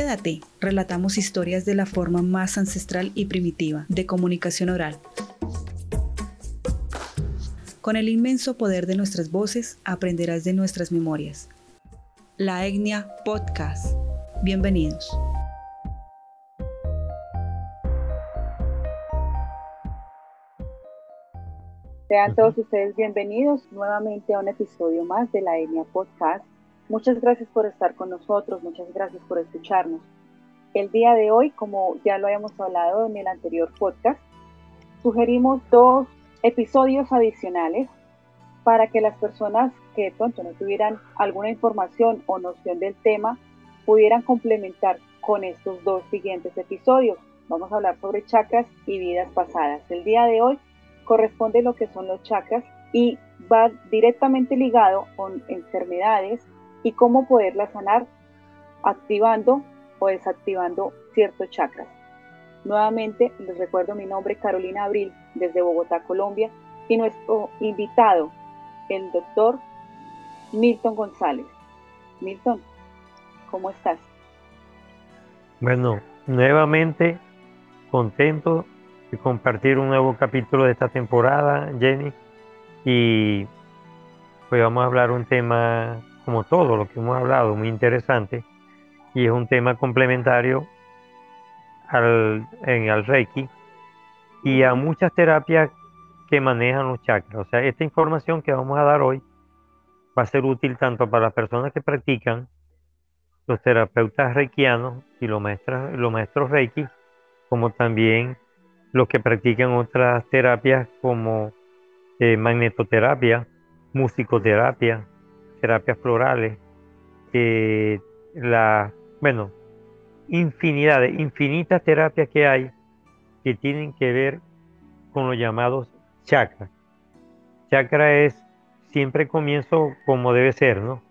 Quédate, relatamos historias de la forma más ancestral y primitiva de comunicación oral. Con el inmenso poder de nuestras voces aprenderás de nuestras memorias. La Etnia Podcast. Bienvenidos. Sean todos ustedes bienvenidos nuevamente a un episodio más de la Etnia Podcast. Muchas gracias por estar con nosotros, muchas gracias por escucharnos. El día de hoy, como ya lo habíamos hablado en el anterior podcast, sugerimos dos episodios adicionales para que las personas que de pronto no tuvieran alguna información o noción del tema pudieran complementar con estos dos siguientes episodios. Vamos a hablar sobre chakras y vidas pasadas. El día de hoy corresponde lo que son los chakras y va directamente ligado con enfermedades y cómo poderlas sanar activando o desactivando ciertos chakras. Nuevamente les recuerdo mi nombre Carolina Abril desde Bogotá, Colombia y nuestro invitado, el doctor Milton González. Milton, ¿cómo estás? Bueno, nuevamente contento de compartir un nuevo capítulo de esta temporada, Jenny. Y pues vamos a hablar un tema como todo lo que hemos hablado, muy interesante. Y es un tema complementario al, en, al Reiki y a muchas terapias que manejan los chakras. O sea, esta información que vamos a dar hoy va a ser útil tanto para las personas que practican, los terapeutas reikianos y los maestros, los maestros reiki, como también los que practican otras terapias como eh, magnetoterapia, musicoterapia, terapias florales, eh, la, bueno, infinidad, de, infinitas terapias que hay que tienen que ver con los llamados chakras. Chakra es siempre comienzo como debe ser, ¿no?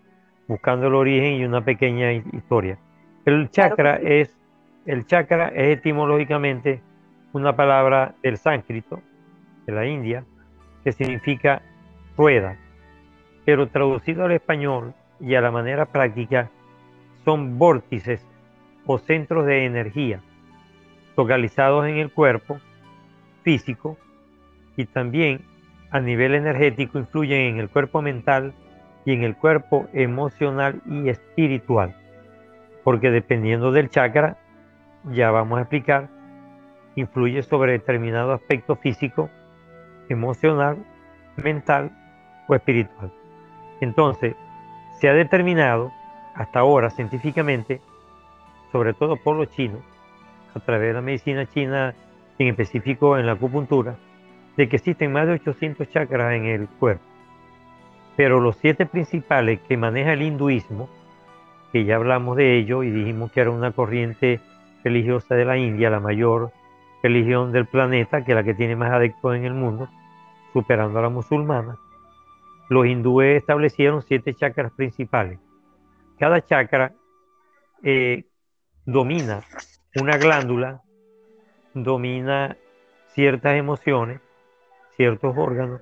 Buscando el origen y una pequeña historia. El chakra es el chakra es etimológicamente una palabra del sánscrito, de la India, que significa rueda, pero traducido al español y a la manera práctica son vórtices o centros de energía localizados en el cuerpo físico y también a nivel energético influyen en el cuerpo mental y en el cuerpo emocional y espiritual. Porque dependiendo del chakra, ya vamos a explicar, influye sobre determinado aspecto físico, emocional, mental o espiritual. Entonces, se ha determinado hasta ahora científicamente, sobre todo por los chinos, a través de la medicina china, en específico en la acupuntura, de que existen más de 800 chakras en el cuerpo. Pero los siete principales que maneja el hinduismo, que ya hablamos de ello y dijimos que era una corriente religiosa de la India, la mayor religión del planeta, que es la que tiene más adeptos en el mundo, superando a la musulmana, los hindúes establecieron siete chakras principales. Cada chakra eh, domina una glándula, domina ciertas emociones, ciertos órganos,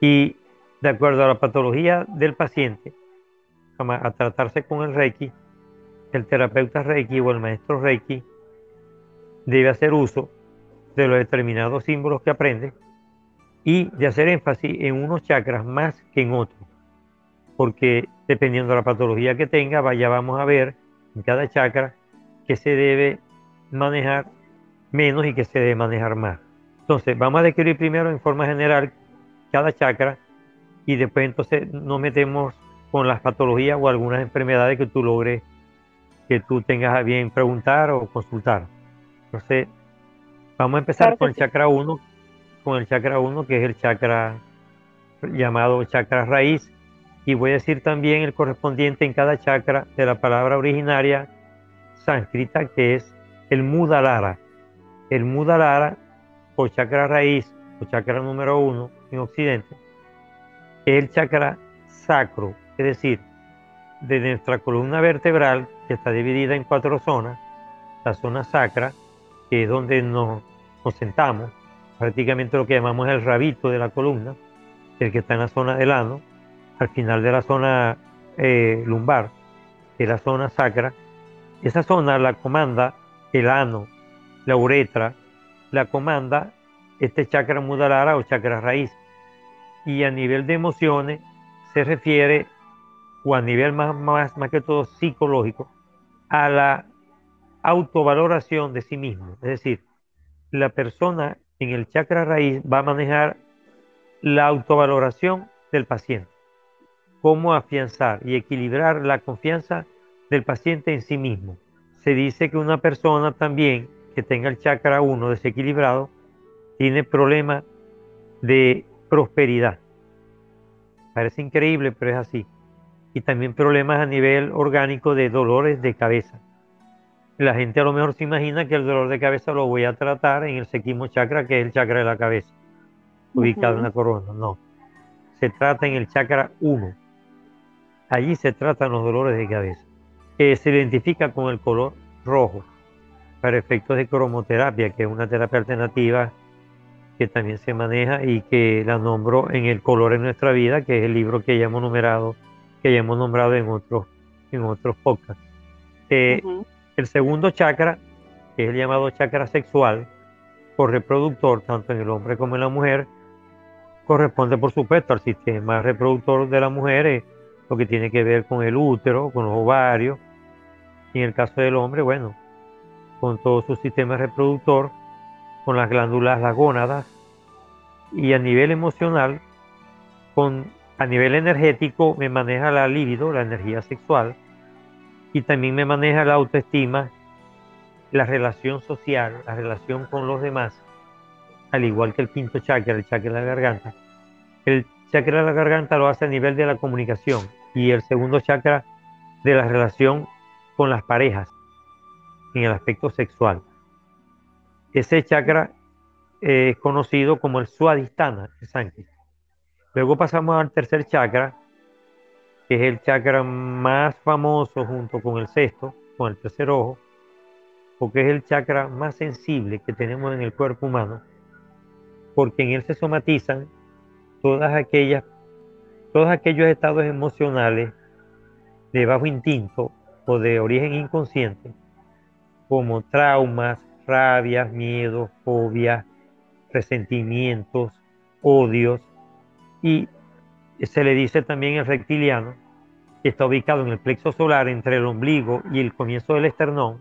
y de acuerdo a la patología del paciente, a tratarse con el Reiki, el terapeuta Reiki o el maestro Reiki debe hacer uso de los determinados símbolos que aprende y de hacer énfasis en unos chakras más que en otros. Porque dependiendo de la patología que tenga, vaya vamos a ver en cada chakra que se debe manejar menos y que se debe manejar más. Entonces, vamos a describir primero en forma general cada chakra y después entonces nos metemos con las patologías o algunas enfermedades que tú logres que tú tengas a bien preguntar o consultar. Entonces, vamos a empezar con el chakra 1, con el chakra 1, que es el chakra llamado chakra raíz, y voy a decir también el correspondiente en cada chakra de la palabra originaria sánscrita, que es el mudalara. El mudalara, o chakra raíz, o chakra número 1 en Occidente, es el chakra sacro, es decir, de nuestra columna vertebral, que está dividida en cuatro zonas, la zona sacra, que es donde nos, nos sentamos, prácticamente lo que llamamos el rabito de la columna, el que está en la zona del ano, al final de la zona eh, lumbar, que la zona sacra, esa zona la comanda el ano, la uretra, la comanda este chakra mudalara o chakra raíz. Y a nivel de emociones se refiere, o a nivel más, más, más que todo psicológico, a la autovaloración de sí mismo. Es decir, la persona en el chakra raíz va a manejar la autovaloración del paciente. Cómo afianzar y equilibrar la confianza del paciente en sí mismo. Se dice que una persona también que tenga el chakra 1 desequilibrado tiene problemas de prosperidad. Parece increíble, pero es así. Y también problemas a nivel orgánico de dolores de cabeza. La gente a lo mejor se imagina que el dolor de cabeza lo voy a tratar en el séptimo chakra, que es el chakra de la cabeza, ubicado en la corona. No, se trata en el chakra 1. Allí se tratan los dolores de cabeza, que se identifica con el color rojo para efectos de cromoterapia, que es una terapia alternativa que también se maneja y que la nombro en el color en nuestra vida, que es el libro que ya hemos numerado, que ya hemos nombrado en otros, en otros podcasts. Eh, el segundo chakra, que es el llamado chakra sexual, por reproductor, tanto en el hombre como en la mujer, corresponde por supuesto al sistema reproductor de la mujer, eh, lo que tiene que ver con el útero, con los ovarios, y en el caso del hombre, bueno, con todo su sistema reproductor, con las glándulas, las gónadas, y a nivel emocional, con, a nivel energético me maneja la libido, la energía sexual, y también me maneja la autoestima, la relación social, la relación con los demás, al igual que el quinto chakra, el chakra de la garganta. El chakra de la garganta lo hace a nivel de la comunicación y el segundo chakra de la relación con las parejas en el aspecto sexual. Ese chakra es conocido como el Swadhisthana, el sánscrito. Luego pasamos al tercer chakra, que es el chakra más famoso junto con el sexto, con el tercer ojo, porque es el chakra más sensible que tenemos en el cuerpo humano, porque en él se somatizan todas aquellas, todos aquellos estados emocionales de bajo instinto o de origen inconsciente, como traumas, rabias, miedos, fobias, resentimientos, odios, y se le dice también el reptiliano, que está ubicado en el plexo solar entre el ombligo y el comienzo del esternón,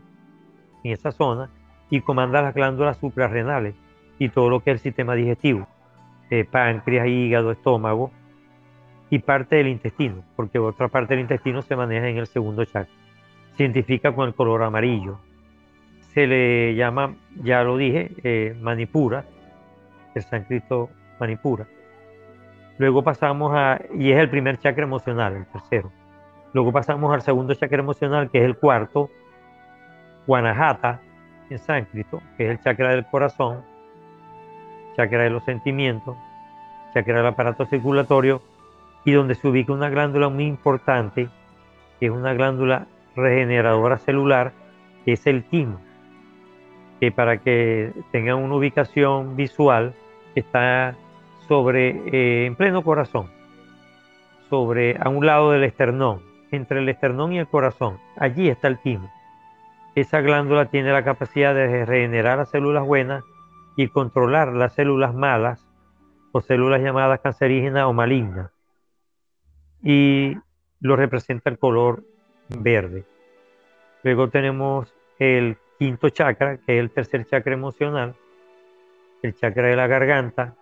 en esa zona, y comanda las glándulas suprarrenales y todo lo que es el sistema digestivo, eh, páncreas, hígado, estómago y parte del intestino, porque otra parte del intestino se maneja en el segundo chakra. Se identifica con el color amarillo. Se le llama, ya lo dije, eh, manipura, el sánscrito manipura. Luego pasamos a, y es el primer chakra emocional, el tercero. Luego pasamos al segundo chakra emocional, que es el cuarto, Guanajata, en sánscrito, que es el chakra del corazón, chakra de los sentimientos, chakra del aparato circulatorio, y donde se ubica una glándula muy importante, que es una glándula regeneradora celular, que es el timo, que para que tengan una ubicación visual, está sobre, eh, en pleno corazón, sobre a un lado del esternón, entre el esternón y el corazón. Allí está el timo. Esa glándula tiene la capacidad de regenerar las células buenas y controlar las células malas o células llamadas cancerígenas o malignas. Y lo representa el color verde. Luego tenemos el quinto chakra, que es el tercer chakra emocional, el chakra de la garganta,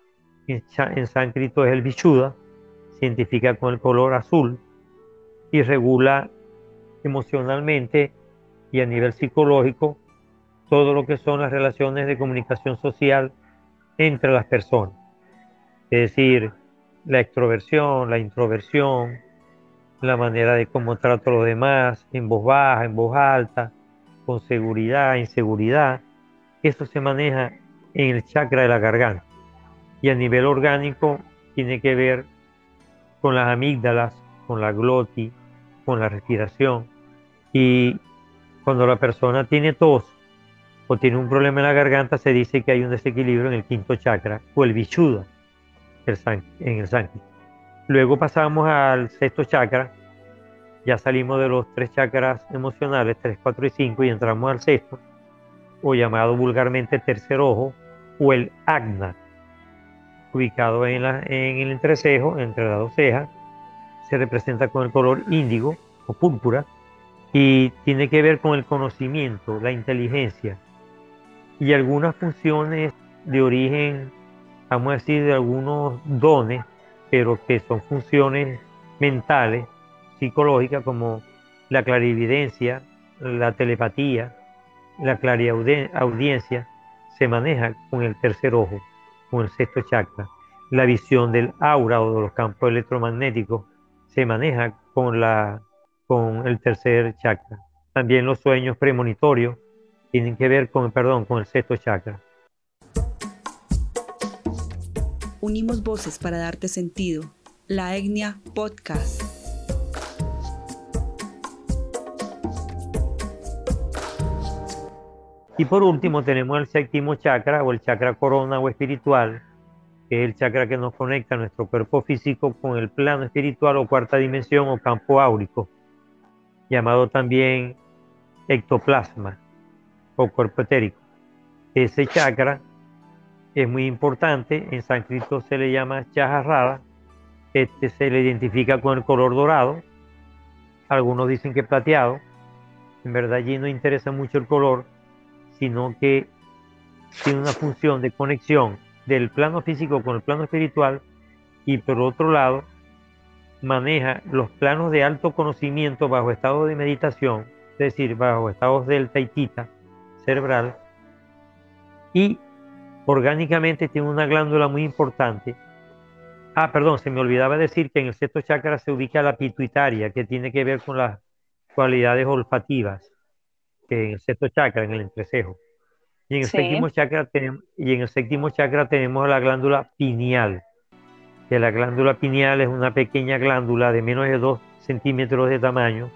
en sánscrito es el Vishuddha, se identifica con el color azul y regula emocionalmente y a nivel psicológico todo lo que son las relaciones de comunicación social entre las personas. Es decir, la extroversión, la introversión, la manera de cómo trato a los demás, en voz baja, en voz alta, con seguridad, inseguridad. Eso se maneja en el chakra de la garganta y a nivel orgánico tiene que ver con las amígdalas, con la glotis, con la respiración. Y cuando la persona tiene tos o tiene un problema en la garganta, se dice que hay un desequilibrio en el quinto chakra o el bichuda en el sánscrito. Luego pasamos al sexto chakra ya salimos de los tres chakras emocionales, 3, 4 y 5, y entramos al sexto, o llamado vulgarmente tercer ojo, o el agna, ubicado en, en el entrecejo, entre las dos cejas, se representa con el color índigo o púrpura, y tiene que ver con el conocimiento, la inteligencia, y algunas funciones de origen, vamos a decir, de algunos dones, pero que son funciones mentales, psicológicas, como la clarividencia, la telepatía, la clariaudiencia, se maneja con el tercer ojo, con el sexto chakra. La visión del aura o de los campos electromagnéticos se maneja con, la, con el tercer chakra. También los sueños premonitorios tienen que ver con, perdón, con el sexto chakra. Unimos voces para darte sentido. La Etnia Podcast. Y por último tenemos el séptimo chakra o el chakra corona o espiritual, que es el chakra que nos conecta nuestro cuerpo físico con el plano espiritual o cuarta dimensión o campo áurico, llamado también ectoplasma o cuerpo etérico. Ese chakra es muy importante, en sánscrito se le llama chajarrada, este se le identifica con el color dorado, algunos dicen que plateado, en verdad allí no interesa mucho el color, sino que tiene una función de conexión del plano físico con el plano espiritual y por otro lado maneja los planos de alto conocimiento bajo estado de meditación, es decir, bajo estados del taitita cerebral y orgánicamente tiene una glándula muy importante. Ah, perdón, se me olvidaba decir que en el sexto chakra se ubica la pituitaria, que tiene que ver con las cualidades olfativas, que en el sexto chakra, en el entrecejo. Y en el, séptimo chakra tenemos, y en el séptimo chakra tenemos la glándula pineal, que la glándula pineal es una pequeña glándula de menos de 2 centímetros de tamaño,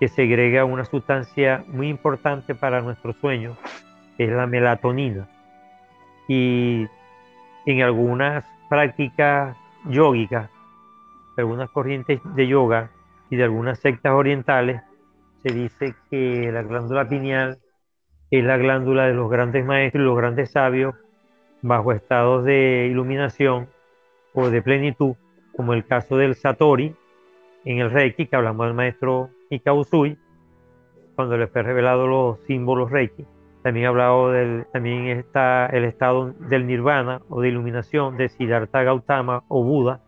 que segrega una sustancia muy importante para nuestro sueño, que es la melatonina. Y en algunas prácticas yógicas, algunas corrientes de yoga y de algunas sectas orientales, se dice que la glándula pineal es la glándula de los grandes maestros y los grandes sabios bajo estados de iluminación o de plenitud, como el caso del Satori en el Reiki, que hablamos del maestro Usui, cuando le fue revelado los símbolos Reiki. También hablado del, también está el estado del nirvana o de iluminación de Siddhartha Gautama o Buda.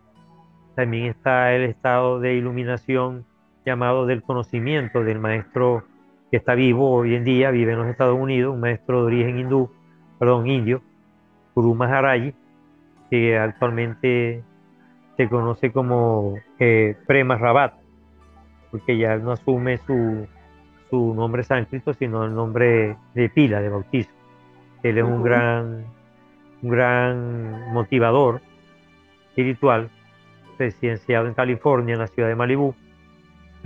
También está el estado de iluminación llamado del conocimiento del maestro que está vivo hoy en día, vive en los Estados Unidos, un maestro de origen hindú, perdón, indio, Guru Maharaji, que actualmente se conoce como eh, Prema Rabat, porque ya no asume su, su nombre sánscrito, sino el nombre de pila, de bautismo. Él es un gran, un gran motivador espiritual, residenciado en California, en la ciudad de Malibú,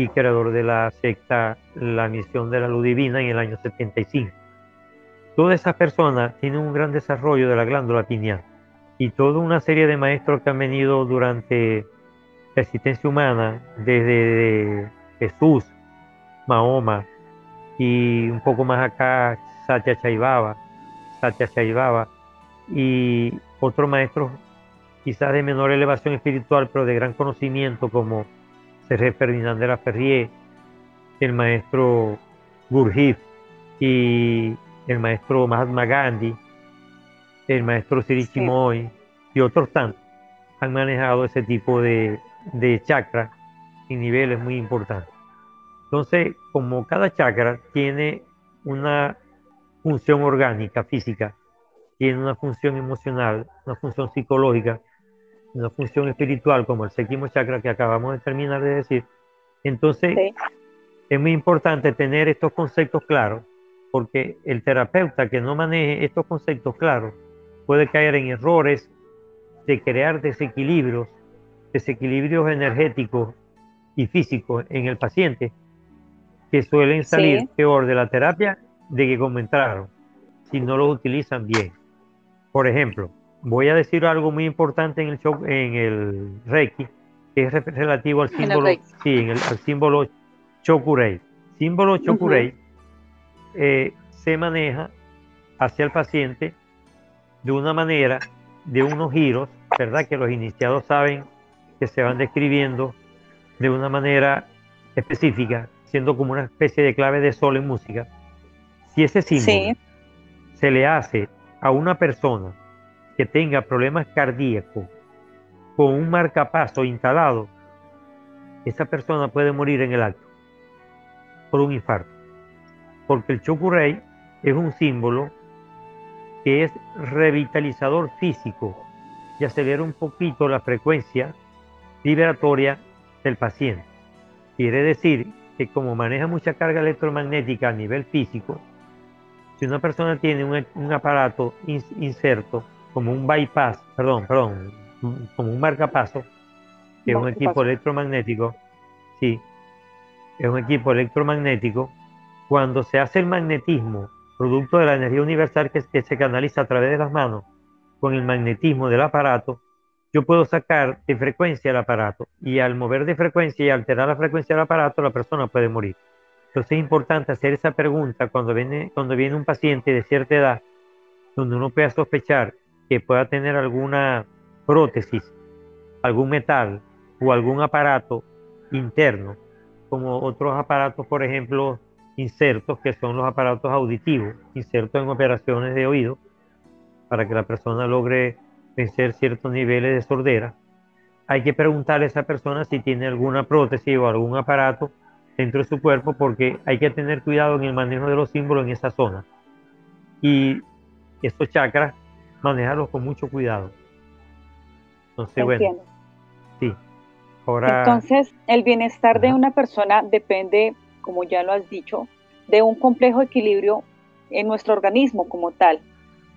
y creador de la secta La Misión de la Luz Divina en el año 75. Toda esa persona tiene un gran desarrollo de la glándula pineal y toda una serie de maestros que han venido durante la existencia humana, desde Jesús, Mahoma, y un poco más acá Satya Chaibaba, Satya Chaibaba y otros maestros quizás de menor elevación espiritual, pero de gran conocimiento como Sergé Ferdinand de la Ferrier, el maestro Gurjif y el maestro Mahatma Gandhi, el maestro Siri Chimoy y otros tantos han manejado ese tipo de, de chakra en niveles muy importantes. Entonces, como cada chakra tiene una función orgánica, física, tiene una función emocional, una función psicológica, una función espiritual, como el séptimo chakra que acabamos de terminar de decir, entonces es muy importante tener estos conceptos claros, porque el terapeuta que no maneje estos conceptos claros puede caer en errores de crear desequilibrios, desequilibrios energéticos y físicos en el paciente que suelen salir peor de la terapia de que como entraron, si no lo utilizan bien. Por ejemplo, voy a decir algo muy importante en el, show, en el Reiki, que es relativo al símbolo, sí, al símbolo Chokurei. Símbolo Chokurei eh, se maneja hacia el paciente de una manera, de unos giros, ¿verdad? Que los iniciados saben que se van describiendo de una manera específica, siendo como una especie de clave de sol en música. Si ese símbolo se le hace a una persona que tenga problemas cardíacos con un marcapaso instalado, esa persona puede morir en el acto por un infarto. Porque el chokurei es un símbolo que es revitalizador físico y acelera un poquito la frecuencia vibratoria del paciente. Quiere decir que como maneja mucha carga electromagnética a nivel físico, si una persona tiene un, aparato inserto como un bypass, perdón, perdón, como un marcapaso, que es un equipo electromagnético, sí, es un equipo electromagnético, cuando se hace el magnetismo, producto de la energía universal que, se canaliza a través de las manos, con el magnetismo del aparato, yo puedo sacar de frecuencia el aparato y al mover de frecuencia y alterar la frecuencia del aparato, la persona puede morir. Entonces es importante hacer esa pregunta cuando viene, cuando viene un paciente de cierta edad, donde uno pueda sospechar que pueda tener alguna prótesis, algún metal o algún aparato interno, como otros aparatos, por ejemplo, insertos, que son los aparatos auditivos, insertos en operaciones de oído, para que la persona logre vencer ciertos niveles de sordera. Hay que preguntarle a esa persona si tiene alguna prótesis o algún aparato dentro de su cuerpo porque hay que tener cuidado en el manejo de los símbolos en esa zona. Y estos chakras, manejarlos con mucho cuidado. Entonces, bueno. Sí. Ahora, Entonces, el bienestar de una persona depende, como ya lo has dicho, de un complejo equilibrio en nuestro organismo como tal,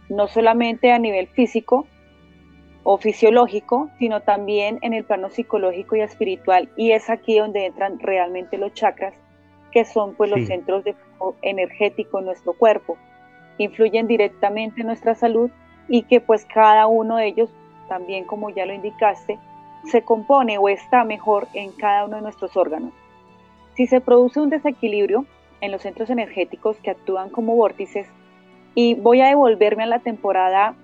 no solamente a nivel físico o fisiológico, sino también en el plano psicológico y espiritual. Y es aquí donde entran realmente los chakras, que son pues los centros de energético en nuestro cuerpo. Influyen directamente en nuestra salud y que pues cada uno de ellos, también como ya lo indicaste, se compone o está mejor en cada uno de nuestros órganos. Si se produce un desequilibrio en los centros energéticos que actúan como vórtices, y voy a devolverme a la temporada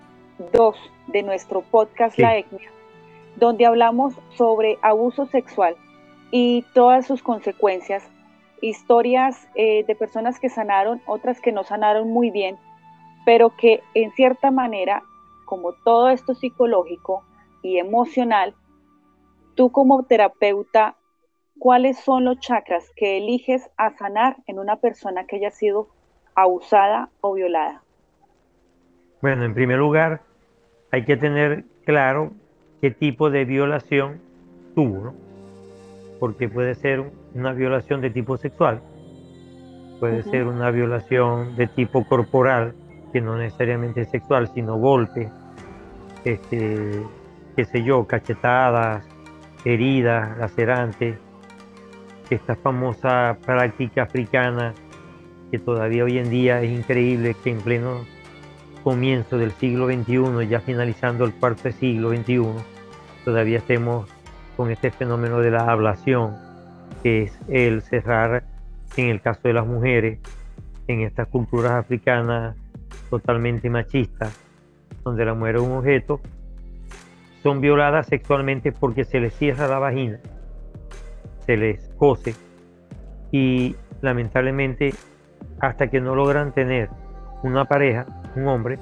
2 de nuestro podcast La Etnia, donde hablamos sobre abuso sexual y todas sus consecuencias, historias eh, de personas que sanaron, otras que no sanaron muy bien, pero que en cierta manera, como todo esto psicológico y emocional, tú como terapeuta, ¿cuáles son los chakras que eliges a sanar en una persona que haya sido abusada o violada? Bueno, en primer lugar, hay que tener claro qué tipo de violación tuvo, ¿no? Porque puede ser una violación de tipo sexual, puede ser una violación de tipo corporal, que no necesariamente es sexual, sino golpe, este, qué sé yo, cachetadas, heridas, lacerantes, esta famosa práctica africana que todavía hoy en día es increíble que en pleno comienzo del siglo XXI, ya finalizando el cuarto siglo XXI, todavía estemos con este fenómeno de la ablación, que es el cerrar, en el caso de las mujeres, en estas culturas africanas totalmente machistas, donde la mujer es un objeto, son violadas sexualmente porque se les cierra la vagina, se les cose y lamentablemente hasta que no logran tener una pareja, un hombre,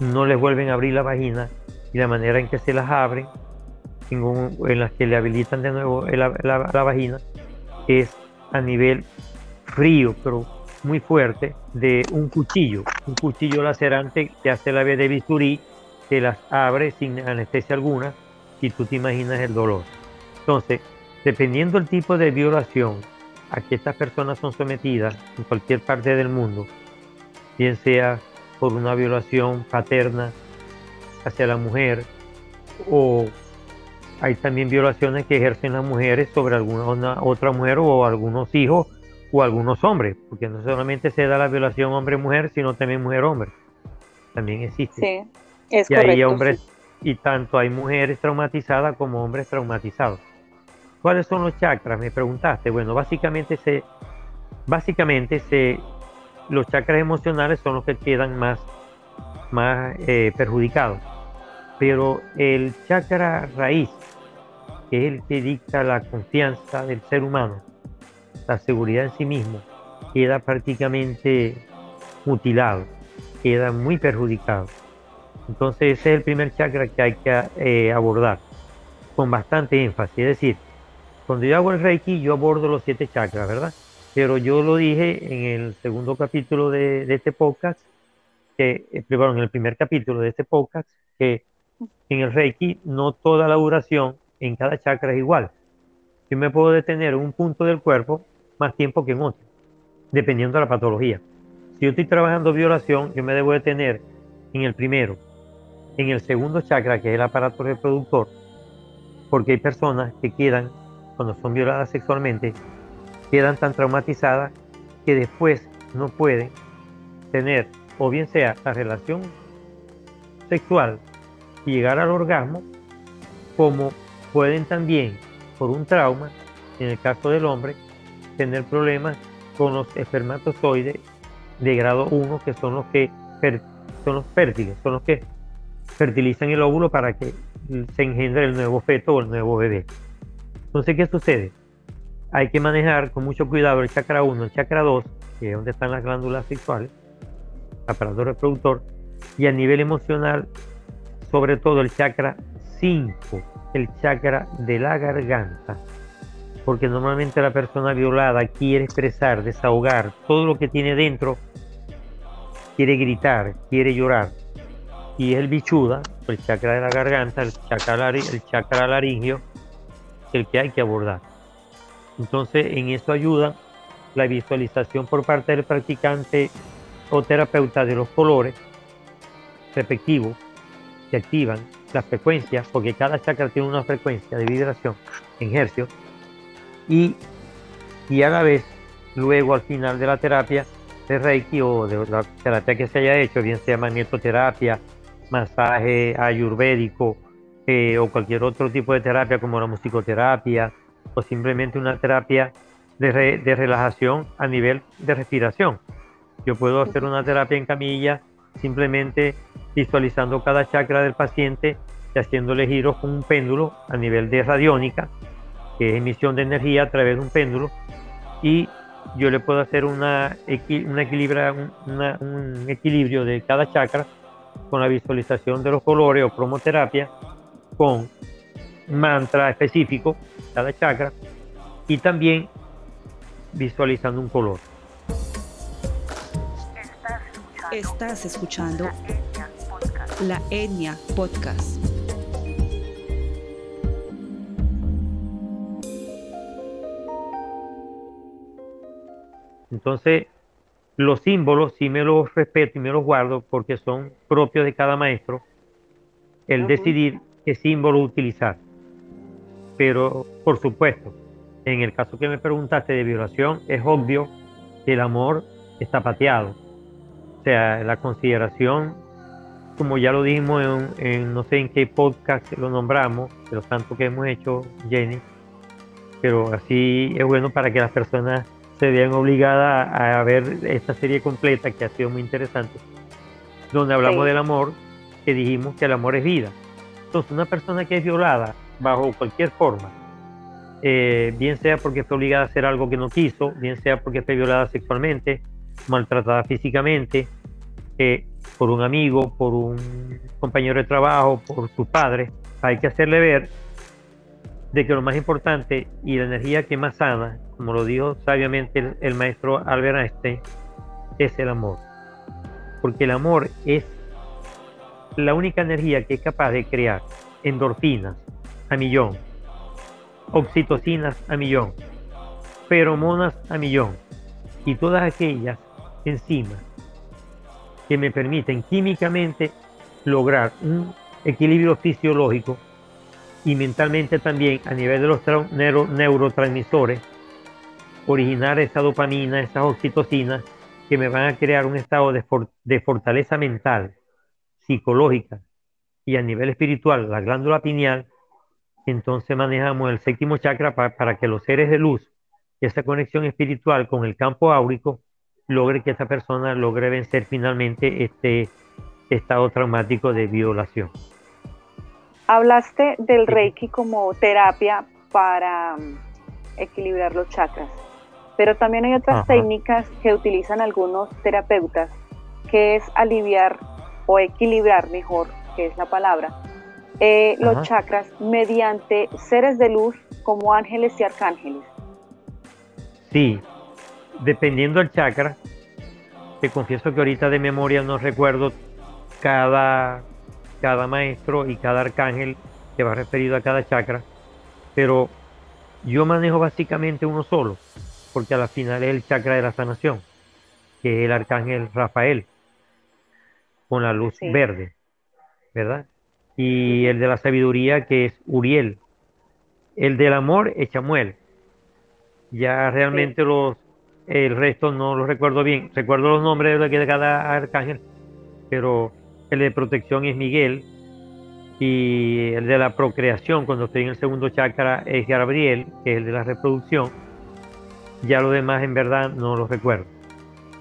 no les vuelven a abrir la vagina y la manera en que se las abren, en, las que le habilitan de nuevo la, la, vagina, es a nivel frío, pero muy fuerte, de un cuchillo, un cuchillo lacerante que hace la vez de bisturí, que las abre sin anestesia alguna y tú te imaginas el dolor. Entonces, dependiendo del tipo de violación a que estas personas son sometidas en cualquier parte del mundo, bien sea por una violación paterna hacia la mujer o hay también violaciones que ejercen las mujeres sobre alguna otra mujer o algunos hijos o algunos hombres, porque no solamente se da la violación hombre-mujer, sino también mujer-hombre. También existe. Sí, es y hay hombres, y tanto hay mujeres traumatizadas como hombres traumatizados. ¿Cuáles son los chakras? Me preguntaste. Bueno, básicamente se, básicamente se, los chakras emocionales son los que quedan más, más eh, perjudicados. Pero el chakra raíz, que es el que dicta la confianza del ser humano, la seguridad en sí mismo, queda prácticamente mutilado, queda muy perjudicado. Entonces ese es el primer chakra que hay que eh, abordar con bastante énfasis. Es decir, cuando yo hago el Reiki, yo abordo los siete chakras, ¿verdad? Pero yo lo dije en el segundo capítulo de, este podcast, que, eh, primero en el primer capítulo de este podcast, que en el Reiki no toda la duración en cada chakra es igual. Yo me puedo detener en un punto del cuerpo más tiempo que en otro, dependiendo de la patología. Si yo estoy trabajando violación, yo me debo detener en el primero, en el segundo chakra, que es el aparato reproductor, porque hay personas que quedan, cuando son violadas sexualmente, quedan tan traumatizadas que después no pueden tener, o bien sea la relación sexual y llegar al orgasmo, como pueden también, por un trauma, en el caso del hombre, tener problemas con los espermatozoides de grado 1, que son los que son los fértiles, son los que fertilizan el óvulo para que se engendre el nuevo feto o el nuevo bebé. Entonces, ¿qué sucede? Hay que manejar con mucho cuidado el chakra 1, el chakra 2, que es donde están las glándulas sexuales, aparato reproductor, y a nivel emocional, sobre todo el chakra 5, el chakra de la garganta, porque normalmente la persona violada quiere expresar, desahogar todo lo que tiene dentro, quiere gritar, quiere llorar, y es el bichuda, el chakra de la garganta, el chakra, el chakra laringio, el que hay que abordar. Entonces, en eso ayuda la visualización por parte del practicante o terapeuta de los colores respectivos que activan las frecuencias, porque cada chakra tiene una frecuencia de vibración en hercios, y, y a la vez, luego al final de la terapia de Reiki o de la terapia que se haya hecho, bien sea magnetoterapia, masaje ayurvédico eh, o cualquier otro tipo de terapia como la musicoterapia o simplemente una terapia de, de relajación a nivel de respiración. Yo puedo hacer una terapia en camilla simplemente visualizando cada chakra del paciente y haciéndole giros con un péndulo a nivel de radiónica, que es emisión de energía a través de un péndulo, y yo le puedo hacer una, una, un equilibrio de cada chakra con la visualización de los colores o cromoterapia con mantra específico, cada chakra, y también visualizando un color. Estás escuchando la Etnia Podcast. Entonces, los símbolos sí me los respeto y me los guardo porque son propios de cada maestro el decidir qué símbolo utilizar. Pero, por supuesto, en el caso que me preguntaste de violación, es obvio que el amor está pateado. O sea, la consideración, como ya lo dijimos en, no sé en qué podcast lo nombramos, de los tantos que hemos hecho, Jenny, pero así es bueno para que las personas se vean obligadas a ver esta serie completa que ha sido muy interesante, donde hablamos del amor, que dijimos que el amor es vida. Entonces, una persona que es violada bajo cualquier forma, eh, bien sea porque fue obligada a hacer algo que no quiso, bien sea porque fue violada sexualmente, maltratada físicamente, eh, por un amigo, por un compañero de trabajo, por su padre, hay que hacerle ver de que lo más importante y la energía que más sana, como lo dijo sabiamente el, maestro Albert Einstein, es el amor. Porque el amor es la única energía que es capaz de crear endorfinas a millón, oxitocinas a millón, feromonas a millón y todas aquellas enzimas que me permiten químicamente lograr un equilibrio fisiológico y mentalmente también a nivel de los neurotransmisores, originar esa dopamina, esas oxitocinas que me van a crear un estado de, fortaleza mental, psicológica y a nivel espiritual la glándula pineal, entonces manejamos el séptimo chakra para que los seres de luz, esa conexión espiritual con el campo áurico, logre que esta persona logre vencer finalmente este estado traumático de violación. Hablaste del Reiki como terapia para mm, equilibrar los chakras, pero también hay otras técnicas que utilizan algunos terapeutas, que es aliviar o equilibrar mejor, que es la palabra, eh, los chakras mediante seres de luz como ángeles y arcángeles. Sí, dependiendo del chakra, te confieso que ahorita de memoria no recuerdo cada, cada maestro y cada arcángel que va referido a cada chakra, pero yo manejo básicamente uno solo, porque a la final es el chakra de la sanación, que es el arcángel Rafael, con la luz verde, ¿verdad? Y el de la sabiduría, que es Uriel. El del amor es Chamuel. Ya realmente los el resto no lo recuerdo bien. Recuerdo los nombres de cada arcángel, pero el de protección es Miguel. Y el de la procreación, cuando estoy en el segundo chakra, es Gabriel, que es el de la reproducción. Ya lo demás, en verdad, no lo recuerdo.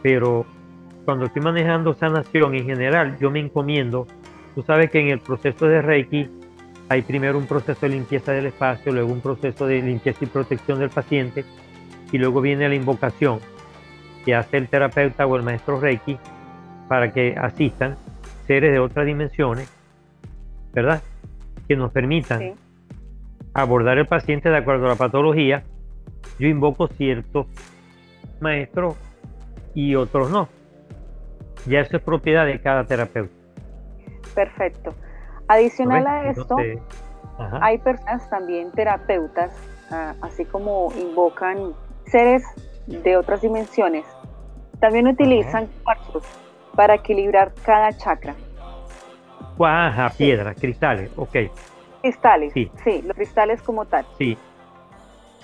Pero cuando estoy manejando sanación en general, yo me encomiendo. Tú sabes que en el proceso de Reiki hay primero un proceso de limpieza del espacio, luego un proceso de limpieza y protección del paciente y luego viene la invocación que hace el terapeuta o el maestro Reiki para que asistan seres de otras dimensiones, ¿verdad? Que nos permitan abordar el paciente de acuerdo a la patología. Yo invoco ciertos maestros y otros no. Ya eso es propiedad de cada terapeuta. Perfecto. Adicional a esto, hay personas también terapeutas, ah, así como invocan seres de otras dimensiones también utilizan cuarzos para equilibrar cada chakra. Ajá, piedras, cristales, ok. Cristales, sí. los cristales como tal. Sí.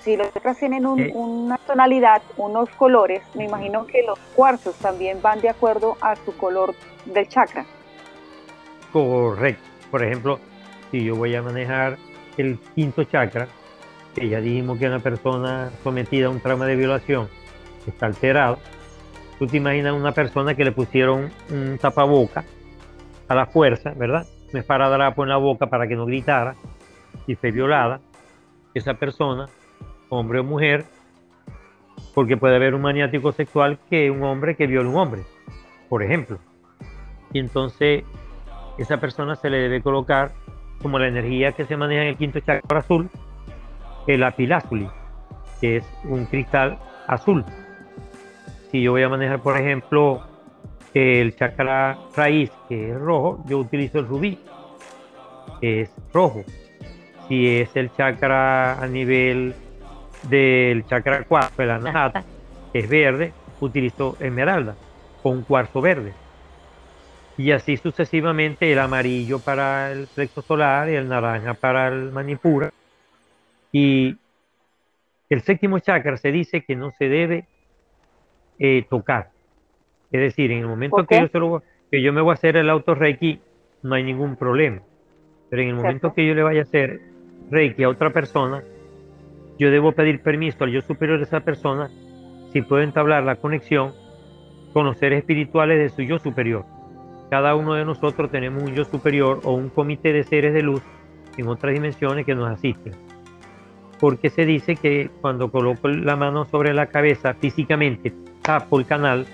Si los chakras tienen eh. una tonalidad, unos colores, me imagino que los cuarzos también van de acuerdo a su color del chakra. Correcto. Por ejemplo, si yo voy a manejar el quinto chakra, que ya dijimos que una persona sometida a un trauma de violación está alterado. Tú te imaginas una persona que le pusieron un tapaboca a la fuerza, ¿verdad? Me esparadrapo en la boca para que no gritara y fue violada. Esa persona, hombre o mujer, porque puede haber un maniático sexual que un hombre que viola un hombre, por ejemplo. Y entonces esa persona se le debe colocar como la energía que se maneja en el quinto chakra azul, el apilázuli, que es un cristal azul. Si yo voy a manejar, por ejemplo, el chakra raíz, que es rojo, yo utilizo el rubí, que es rojo. Si es el chakra a nivel del chakra 4, el anahata, que es verde, utilizo esmeralda con cuarzo verde. Y así sucesivamente el amarillo para el plexo solar y el naranja para el manipura y el séptimo chakra se dice que no se debe eh, tocar. Es decir, en el momento que yo, que yo me voy a hacer el auto Reiki, no hay ningún problema. Pero en el momento que yo le vaya a hacer Reiki a otra persona, yo debo pedir permiso al yo superior de esa persona si puedo entablar la conexión con los seres espirituales de su yo superior. Cada uno de nosotros tenemos un yo superior o un comité de seres de luz en otras dimensiones que nos asisten porque se dice que cuando coloco la mano sobre la cabeza físicamente tapo el canal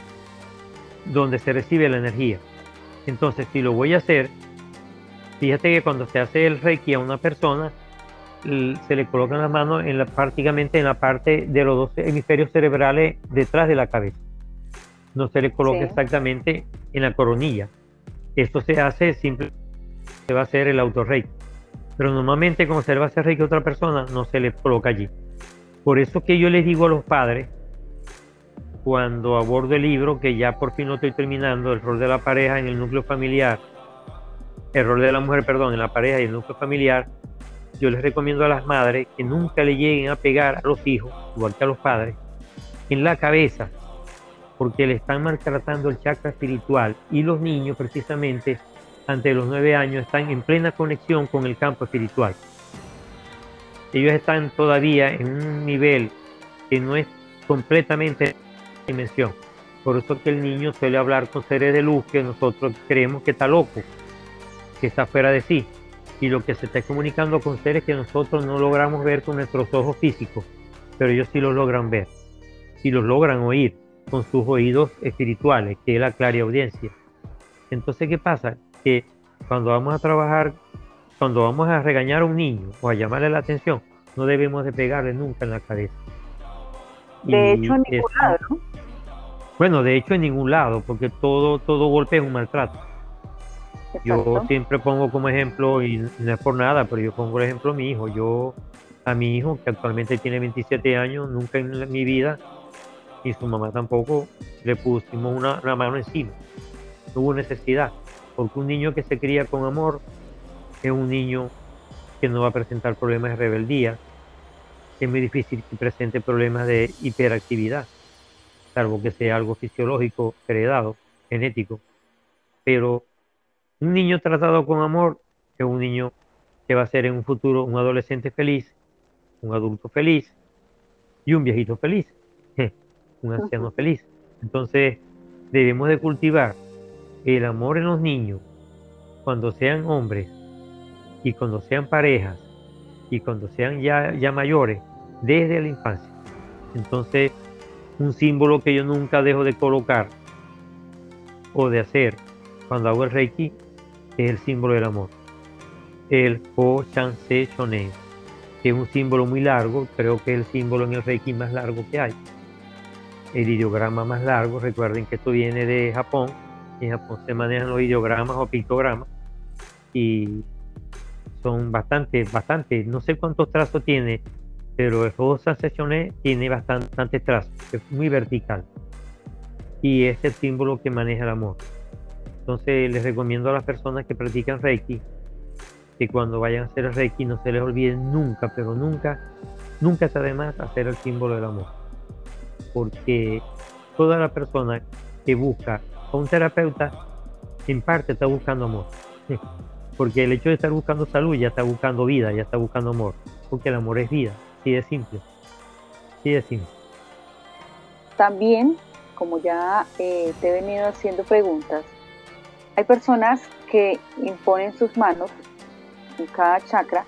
donde se recibe la energía. Entonces, si lo voy a hacer, fíjate que cuando se hace el reiki a una persona, se le colocan las manos en la, prácticamente en la parte de los dos hemisferios cerebrales detrás de la cabeza. No se le coloca exactamente en la coronilla. Esto se hace simplemente, se va a hacer el auto reiki pero normalmente como se le va a hacer reiki a otra persona, no se le coloca allí. Por eso que yo les digo a los padres, cuando abordo el libro, que ya por fin lo estoy terminando, el rol de la pareja en el núcleo familiar, el rol de la mujer, perdón, en la pareja y el núcleo familiar, yo les recomiendo a las madres que nunca le lleguen a pegar a los hijos, igual que a los padres, en la cabeza, porque le están maltratando el chakra espiritual y los niños precisamente ante los nueve años están en plena conexión con el campo espiritual. Ellos están todavía en un nivel que no es completamente dimensión. Por eso que el niño suele hablar con seres de luz que nosotros creemos que está loco, que está fuera de sí. Y lo que se está comunicando con seres que nosotros no logramos ver con nuestros ojos físicos, pero ellos sí los logran ver. Y los logran oír con sus oídos espirituales, que es la audiencia. Entonces, ¿qué pasa? Que cuando vamos a trabajar, cuando vamos a regañar a un niño o a llamarle la atención, no debemos de pegarle nunca en la cabeza. De hecho, en ningún lado, ¿no? Bueno, de hecho en ningún lado, porque todo, todo golpe es un maltrato. Yo siempre pongo como ejemplo, y no es por nada, pero yo pongo el ejemplo a mi hijo. Yo, a mi hijo, que actualmente tiene 27 años, nunca en mi vida, y su mamá tampoco, le pusimos una, una mano encima. No hubo necesidad, porque un niño que se cría con amor es un niño que no va a presentar problemas de rebeldía, es muy difícil que presente problemas de hiperactividad, salvo que sea algo fisiológico, heredado, genético. Pero un niño tratado con amor es un niño que va a ser en un futuro un adolescente feliz, un adulto feliz y un viejito feliz, un anciano feliz. Entonces debemos de cultivar el amor en los niños cuando sean hombres y cuando sean parejas y cuando sean ya, ya mayores, desde la infancia. Entonces, un símbolo que yo nunca dejo de colocar o de hacer cuando hago el Reiki el símbolo del amor. El Ho Chan Se Chonen, que es un símbolo muy largo, creo que es el símbolo en el Reiki más largo que hay. El ideograma más largo, recuerden que esto viene de Japón, en Japón se manejan los ideogramas o pictogramas y son bastante, bastante, no sé cuántos trazos tiene, pero el Rosa Sessioné tiene bastante, trazos, es muy vertical y es el símbolo que maneja el amor. Entonces les recomiendo a las personas que practican Reiki que cuando vayan a hacer el Reiki no se les olvide nunca, pero nunca, nunca se además hacer el símbolo del amor. Porque toda la persona que busca a un terapeuta, en parte está buscando amor. Porque el hecho de estar buscando salud ya está buscando vida, ya está buscando amor. Porque el amor es vida, sí de simple. Sí de simple. También, como ya eh, te he venido haciendo preguntas, hay personas que imponen sus manos en cada chakra,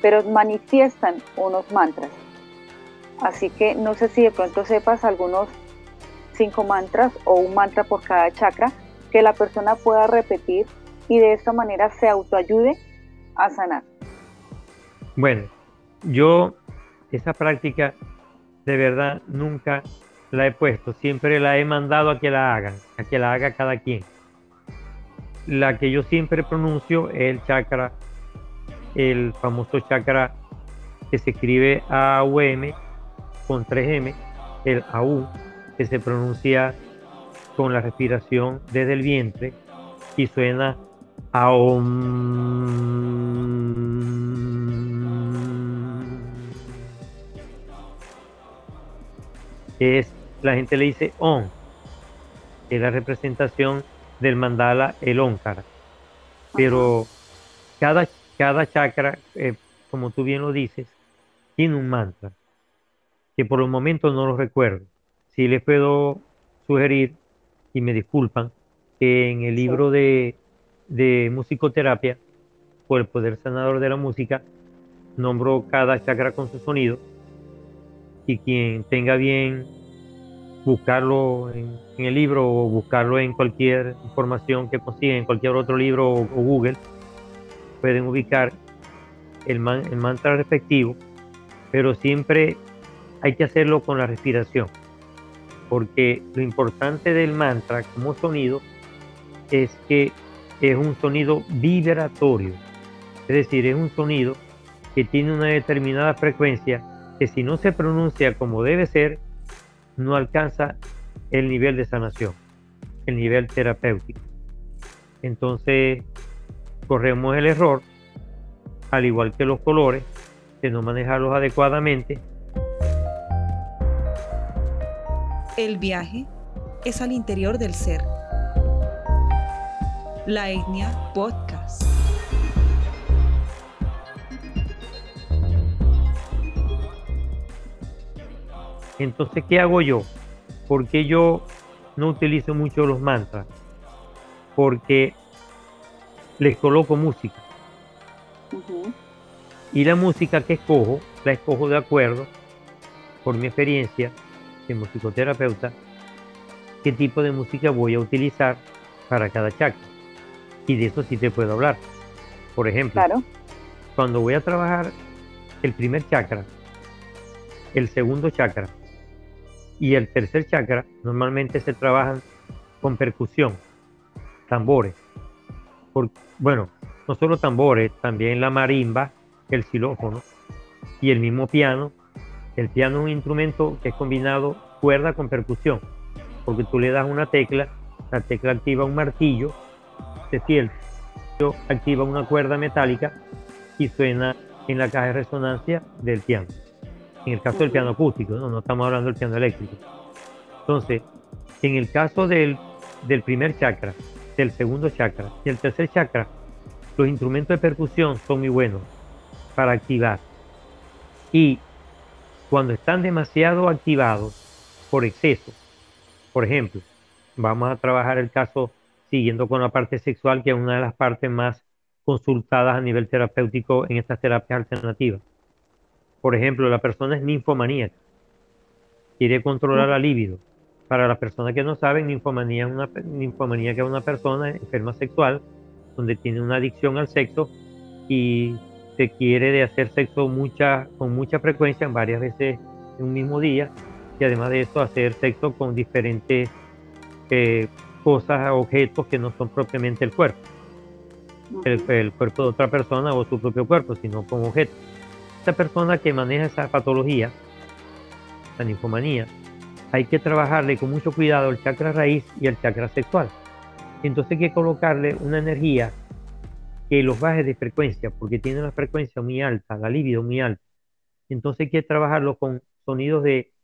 pero manifiestan unos mantras. Así que no sé si de pronto sepas algunos cinco mantras o un mantra por cada chakra que la persona pueda repetir y de esta manera se autoayude a sanar. Bueno, yo esa práctica de verdad nunca la he puesto, siempre la he mandado a que la hagan, a que la haga cada quien. La que yo siempre pronuncio es el chakra, el famoso chakra que se escribe AUM con 3M, el AU, que se pronuncia con la respiración desde el vientre y suena Aum. Es, la gente le dice On, es la representación del mandala, el Onkara. Pero cada, cada chakra, eh, como tú bien lo dices, tiene un mantra, que por el momento no lo recuerdo. Si les puedo sugerir, y me disculpan, que en el libro de de musicoterapia, por el poder sanador de la música, nombro cada chakra con su sonido y quien tenga bien buscarlo en, el libro o buscarlo en cualquier información que consiga en cualquier otro libro o, Google, pueden ubicar el, el mantra respectivo, pero siempre hay que hacerlo con la respiración, porque lo importante del mantra como sonido es que es un sonido vibratorio, es decir, es un sonido que tiene una determinada frecuencia que si no se pronuncia como debe ser, no alcanza el nivel de sanación, el nivel terapéutico. Entonces, corremos el error, al igual que los colores, de no manejarlos adecuadamente. El viaje es al interior del ser La Etnia Podcast. Entonces, ¿qué hago yo? Porque yo no utilizo mucho los mantras? Porque les coloco música. Y la música que escojo, la escojo de acuerdo, por mi experiencia de musicoterapeuta, qué tipo de música voy a utilizar para cada chakra. Y de eso sí te puedo hablar. Por ejemplo, cuando voy a trabajar el primer chakra, el segundo chakra y el tercer chakra, normalmente se trabajan con percusión, tambores. bueno, no solo tambores, también la marimba, el xilófono y el mismo piano. El piano es un instrumento que es combinado cuerda con percusión, porque tú le das una tecla, la tecla activa un martillo, decir, el activa una cuerda metálica y suena en la caja de resonancia del piano. En el caso del piano acústico, no, no estamos hablando del piano eléctrico. Entonces, en el caso del, del primer chakra, del segundo chakra y el tercer chakra, los instrumentos de percusión son muy buenos para activar. Y cuando están demasiado activados por exceso, por ejemplo, vamos a trabajar el caso siguiendo con la parte sexual, que es una de las partes más consultadas a nivel terapéutico en estas terapias alternativas. Por ejemplo, la persona es ninfomaníaca, quiere controlar la libido. Para las personas que no saben, ninfomanía es una ninfomanía que es una persona enferma sexual donde tiene una adicción al sexo y se quiere de hacer sexo mucha, con mucha frecuencia, varias veces en un mismo día, y además de eso hacer sexo con diferentes eh, cosas, objetos que no son propiamente el cuerpo, el, el, cuerpo de otra persona o su propio cuerpo, sino con objetos. Esta persona que maneja esa patología, la ninfomanía, hay que trabajarle con mucho cuidado el chakra raíz y el chakra sexual. Entonces hay que colocarle una energía que los baje de frecuencia, porque tiene una frecuencia muy alta, la libido muy alta. Entonces hay que trabajarlo con sonidos de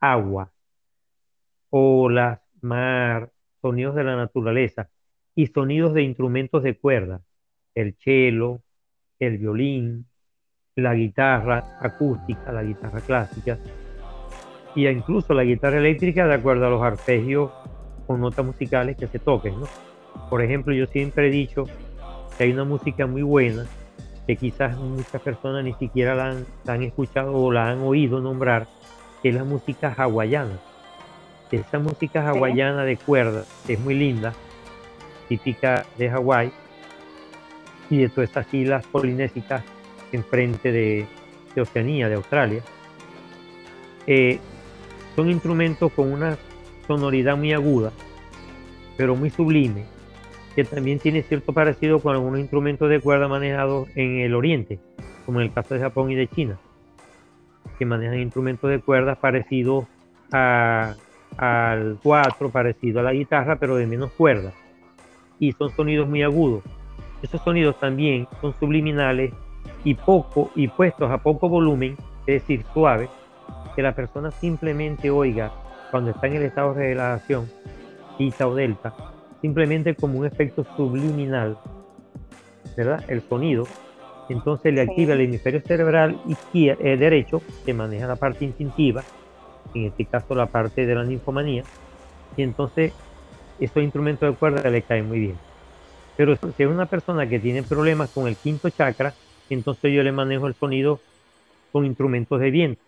agua, olas, mar, sonidos de la naturaleza y sonidos de instrumentos de cuerda, el cello, el violín, la guitarra acústica, la guitarra clásica, y incluso la guitarra eléctrica de acuerdo a los arpegios con notas musicales que se toquen. ¿no? Por ejemplo, yo siempre he dicho que hay una música muy buena que quizás muchas personas ni siquiera la han, escuchado o la han oído nombrar, que es la música hawaiana. Esa música hawaiana de cuerda es muy linda, típica de Hawái y de todas estas islas polinésicas enfrente de, de Oceanía, de Australia. Eh, son instrumentos con una sonoridad muy aguda, pero muy sublime, que también tiene cierto parecido con algunos instrumentos de cuerda manejados en el oriente, como en el caso de Japón y de China, que manejan instrumentos de cuerda parecidos al cuatro, parecido a la guitarra, pero de menos cuerda, y son sonidos muy agudos. Esos sonidos también son subliminales y poco y puestos a poco volumen, es decir, suaves, que la persona simplemente oiga cuando está en el estado de relajación, isa o delta, simplemente como un efecto subliminal, ¿verdad? El sonido, entonces le activa el hemisferio cerebral izquierdo, eh, derecho, que maneja la parte instintiva, en este caso la parte de la ninfomanía, y entonces esos instrumentos de cuerda le caen muy bien. Pero si es una persona que tiene problemas con el quinto chakra, entonces yo le manejo el sonido con instrumentos de viento.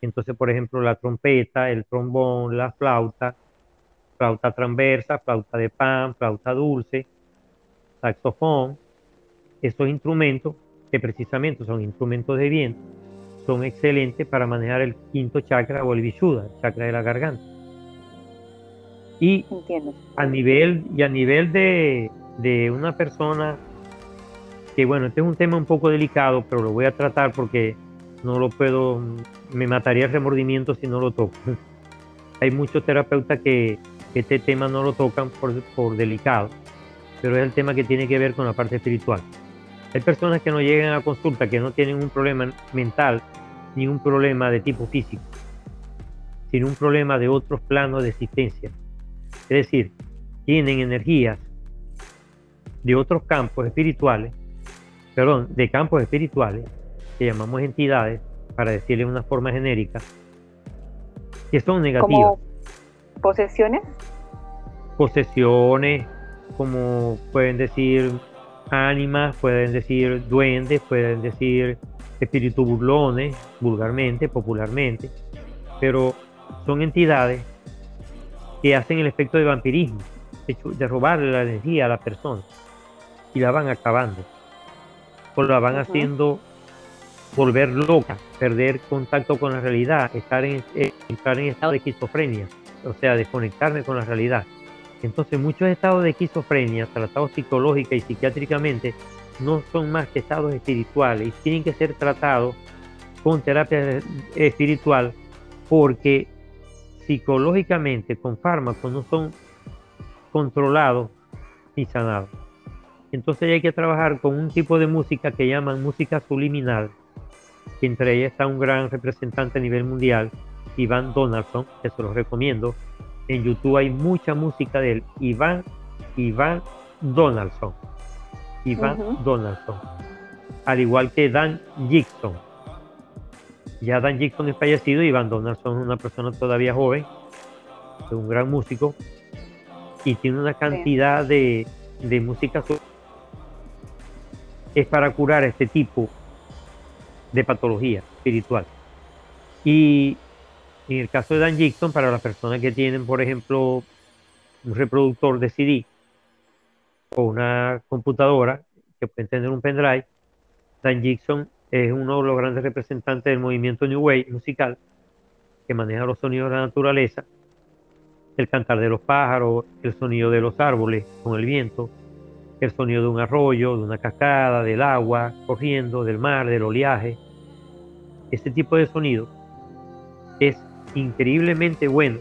Entonces, por ejemplo, la trompeta, el trombón, la flauta, flauta transversa, flauta de pan, flauta dulce, saxofón, estos instrumentos, que precisamente son instrumentos de viento, son excelentes para manejar el quinto chakra o el vishuddha, el chakra de la garganta. Y a nivel, y a nivel de, de una persona que bueno, este es un tema un poco delicado, pero lo voy a tratar porque no lo puedo, me mataría el remordimiento si no lo toco. Hay muchos terapeutas que este tema no lo tocan por, por delicado, pero es el tema que tiene que ver con la parte espiritual. Hay personas que no llegan a consulta que no tienen un problema mental ni un problema de tipo físico, sino un problema de otros planos de existencia. Es decir, tienen energías de otros campos espirituales, perdón, de campos espirituales, que llamamos entidades, para decirle una forma genérica, que son negativas. ¿Como posesiones? Posesiones, como pueden decir ánimas, pueden decir duendes, pueden decir espíritus burlones, vulgarmente, popularmente, pero son entidades que hacen el efecto de vampirismo, de robarle la energía a la persona y la van acabando, o la van haciendo volver loca, perder contacto con la realidad, estar en, eh, entrar en estado de esquizofrenia, o sea, desconectarme con la realidad. Entonces muchos estados de esquizofrenia, tratados psicológica y psiquiátricamente, no son más que estados espirituales y tienen que ser tratados con terapia espiritual porque psicológicamente con fármacos no son controlados ni sanados. Entonces hay que trabajar con un tipo de música que llaman música subliminal, que entre ellas está un gran representante a nivel mundial, Iván Donaldson, que se los recomiendo. En YouTube hay mucha música de él, Iván, Iván Donaldson. Iván Donaldson. Al igual que Dan Gibson. Ya Dan Gibson es fallecido, Iván Donaldson es una persona todavía joven, es un gran músico y tiene una cantidad de, de música es para curar este tipo de patología espiritual. Y en el caso de Dan Gibson, para las personas que tienen, por ejemplo, un reproductor de CD o una computadora que pueden tener un pendrive, Dan Gibson es uno de los grandes representantes del movimiento New Wave musical que maneja los sonidos de la naturaleza, el cantar de los pájaros, el sonido de los árboles con el viento, el sonido de un arroyo, de una cascada, del agua corriendo, del mar, del oleaje. Este tipo de sonido es increíblemente bueno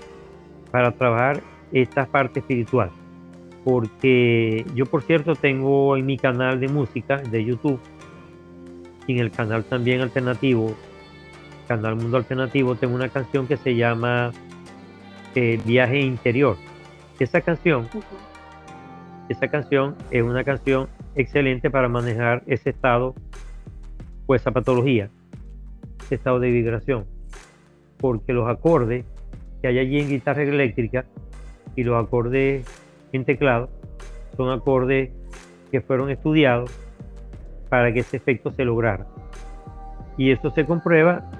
para trabajar esta parte espiritual. Porque yo, por cierto, tengo en mi canal de música de YouTube y en el canal también alternativo, canal Mundo Alternativo, tengo una canción que se llama eh, Viaje Interior. Esa canción esa canción es una canción excelente para manejar ese estado o esa patología, ese estado de vibración, porque los acordes que hay allí en guitarra eléctrica y los acordes en teclado son acordes que fueron estudiados para que ese efecto se lograra. Y eso se comprueba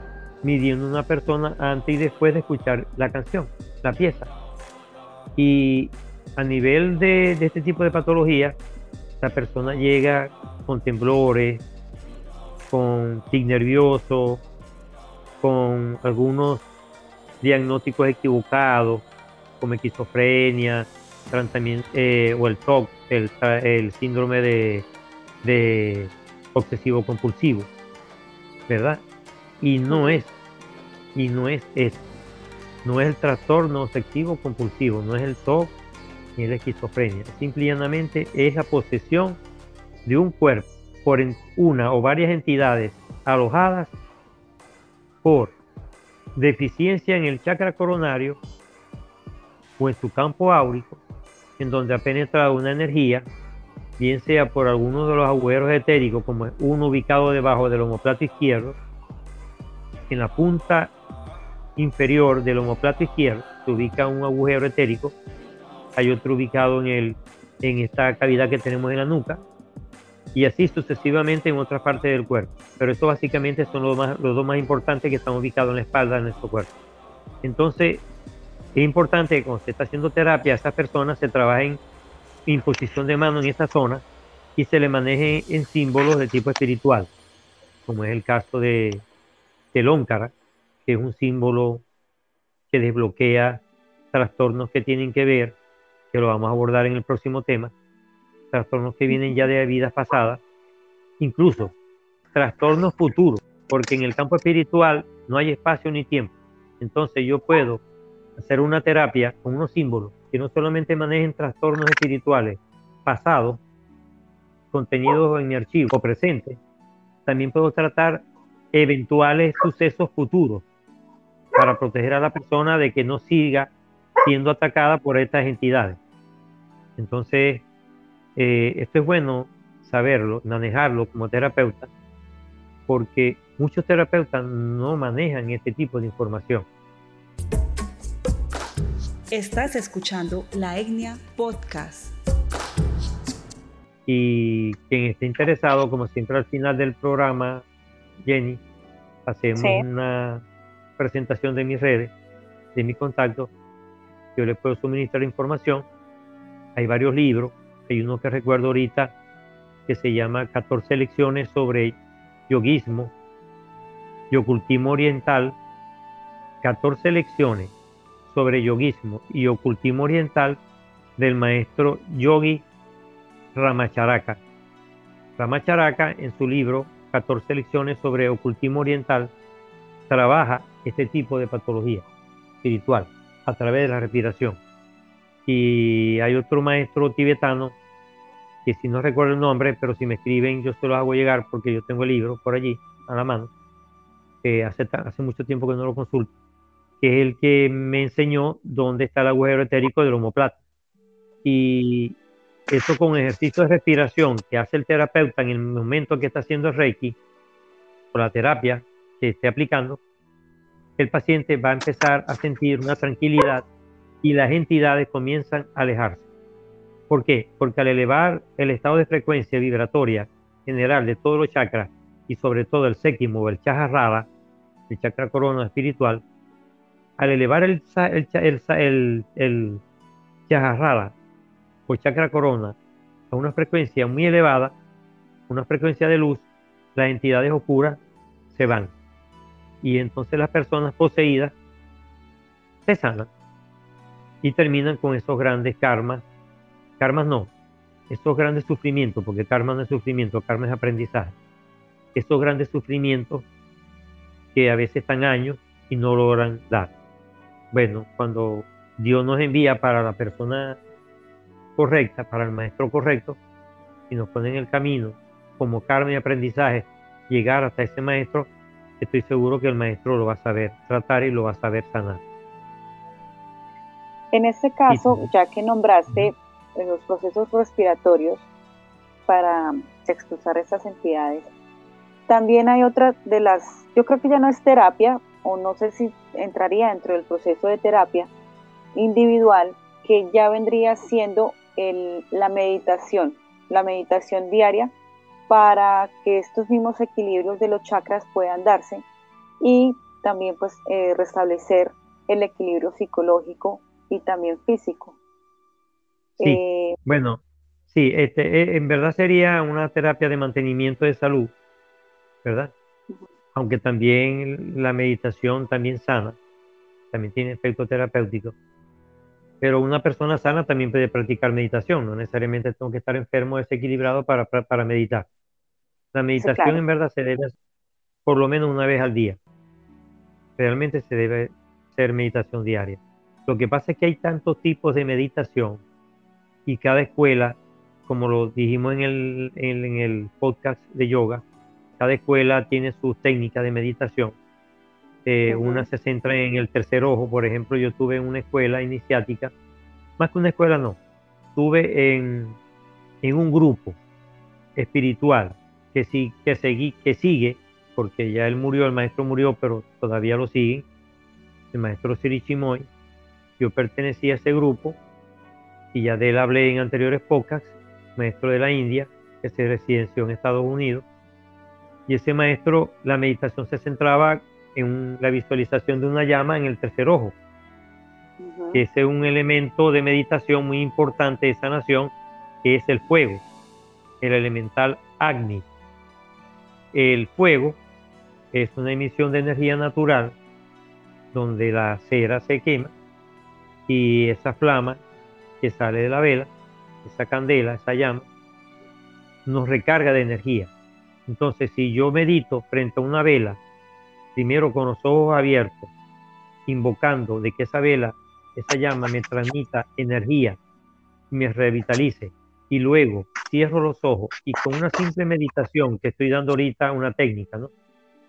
midiendo una persona antes y después de escuchar la canción, la pieza. Y a nivel de, este tipo de patología, la persona llega con temblores, con tic nervioso, con algunos diagnósticos equivocados, como esquizofrenia, eh, o el TOC, el, síndrome de, de obsesivo compulsivo, ¿verdad? Y no es, y no es eso, no es el trastorno obsesivo compulsivo, no es el TOC ni la esquizofrenia. Simplemente es la posesión de un cuerpo por una o varias entidades alojadas por deficiencia en el chakra coronario o en su campo áurico, en donde ha penetrado una energía, bien sea por alguno de los agujeros etéricos, como uno ubicado debajo del homoplato izquierdo, en la punta inferior del homoplato izquierdo se ubica un agujero etérico hay otro ubicado en, el, en esta cavidad que tenemos en la nuca, y así sucesivamente en otras partes del cuerpo. Pero esto básicamente son los, más, los dos más importantes que están ubicados en la espalda de nuestro cuerpo. Entonces, es importante que cuando se está haciendo terapia a esas personas se trabaje en imposición de mano en esa zona y se le maneje en símbolos de tipo espiritual, como es el caso de, del óncara, que es un símbolo que desbloquea trastornos que tienen que ver que lo vamos a abordar en el próximo tema, trastornos que vienen ya de vidas pasadas, incluso trastornos futuros, porque en el campo espiritual no hay espacio ni tiempo. Entonces yo puedo hacer una terapia con unos símbolos que no solamente manejen trastornos espirituales pasados, contenidos en mi archivo o presente, también puedo tratar eventuales sucesos futuros para proteger a la persona de que no siga siendo atacada por estas entidades. Entonces, eh, esto es bueno saberlo, manejarlo como terapeuta, porque muchos terapeutas no manejan este tipo de información. Estás escuchando la Etnia Podcast. Y quien esté interesado, como siempre al final del programa, Jenny, hacemos una presentación de mis redes, de mi contacto. Yo le puedo suministrar información. Hay varios libros. Hay uno que recuerdo ahorita que se llama 14 lecciones sobre yoguismo y ocultismo oriental. 14 lecciones sobre yoguismo y ocultismo oriental del maestro yogi Ramacharaka. Ramacharaka en su libro 14 lecciones sobre ocultismo oriental trabaja este tipo de patología espiritual a través de la respiración. Y hay otro maestro tibetano que si no recuerdo el nombre, pero si me escriben yo se lo hago llegar porque yo tengo el libro por allí a la mano, que hace, hace mucho tiempo que no lo consulto, que es el que me enseñó dónde está el agujero etérico del homoplata. Y eso con ejercicio de respiración que hace el terapeuta en el momento que está haciendo el Reiki, o la terapia que esté aplicando, el paciente va a empezar a sentir una tranquilidad y las entidades comienzan a alejarse. ¿Por qué? Porque al elevar el estado de frecuencia vibratoria general de todos los chakras y sobre todo el séptimo o el chakra el chakra corona espiritual, al elevar el, el, el, el, o chakra corona a una frecuencia muy elevada, una frecuencia de luz, las entidades oscuras se van. Y entonces las personas poseídas se sanan y terminan con esos grandes karmas. Karmas no, esos grandes sufrimientos, porque karma no es sufrimiento, karma es aprendizaje. Esos grandes sufrimientos que a veces están años y no logran dar. Bueno, cuando Dios nos envía para la persona correcta, para el maestro correcto, y nos pone en el camino como karma y aprendizaje, llegar hasta ese maestro, estoy seguro que el maestro lo va a saber tratar y lo va a saber sanar. En este caso, ya que nombraste los procesos respiratorios para expulsar estas entidades, también hay otra de las, yo creo que ya no es terapia, o no sé si entraría dentro del proceso de terapia individual, que ya vendría siendo la meditación, la meditación diaria, para que estos mismos equilibrios de los chakras puedan darse y también pues eh, restablecer el equilibrio psicológico y también físico. Sí, eh, bueno, sí, este, eh, en verdad sería una terapia de mantenimiento de salud, ¿verdad? Aunque también la meditación también sana, también tiene efecto terapéutico. Pero una persona sana también puede practicar meditación, no necesariamente tengo que estar enfermo, desequilibrado para, para, meditar. La meditación en verdad se debe hacer por lo menos una vez al día. Realmente se debe hacer meditación diaria. Lo que pasa es que hay tantos tipos de meditación y cada escuela, como lo dijimos en el, en, el podcast de yoga, cada escuela tiene su técnica de meditación. Eh, una se centra en el tercer ojo, por ejemplo, yo tuve en una escuela iniciática, más que una escuela no, tuve en, en un grupo espiritual que, sí, que, seguí, que sigue, porque ya él murió, el maestro murió, pero todavía lo sigue, el maestro Sirichimoy, yo pertenecía a ese grupo y ya de él hablé en anteriores podcasts, maestro de la India, que se residenció en Estados Unidos. Y ese maestro, la meditación se centraba en la visualización de una llama en el tercer ojo. Ese es un elemento de meditación muy importante de sanación, que es el fuego, el elemental Agni. El fuego es una emisión de energía natural donde la cera se quema y esa flama que sale de la vela, esa candela, esa llama, nos recarga de energía. Entonces, si yo medito frente a una vela, primero con los ojos abiertos, invocando de que esa vela, esa llama me transmita energía, me revitalice, y luego cierro los ojos y con una simple meditación que estoy dando ahorita, una técnica, ¿no?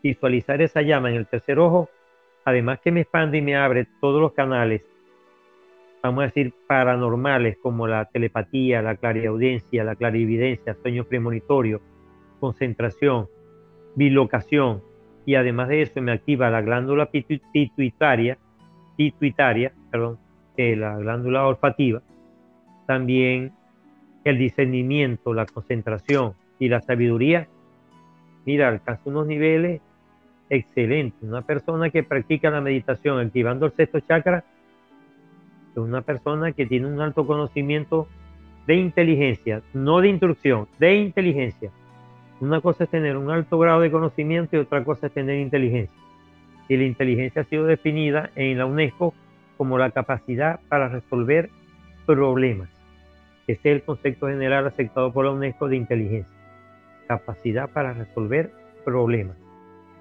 Visualizar esa llama en el tercer ojo, además que me expande y me abre todos los canales vamos a decir, paranormales como la telepatía, la clariaudiencia, la clarividencia, sueño premonitorio, concentración, bilocación, y además de eso me activa la glándula pituitaria, pituitaria, perdón, eh, la glándula olfativa, también el discernimiento, la concentración y la sabiduría, mira, alcanza unos niveles excelentes. Una persona que practica la meditación activando el sexto chakra una persona que tiene un alto conocimiento de inteligencia, no de instrucción, de inteligencia. Una cosa es tener un alto grado de conocimiento y otra cosa es tener inteligencia. Y la inteligencia ha sido definida en la UNESCO como la capacidad para resolver problemas. Ese es el concepto general aceptado por la UNESCO de inteligencia. Capacidad para resolver problemas.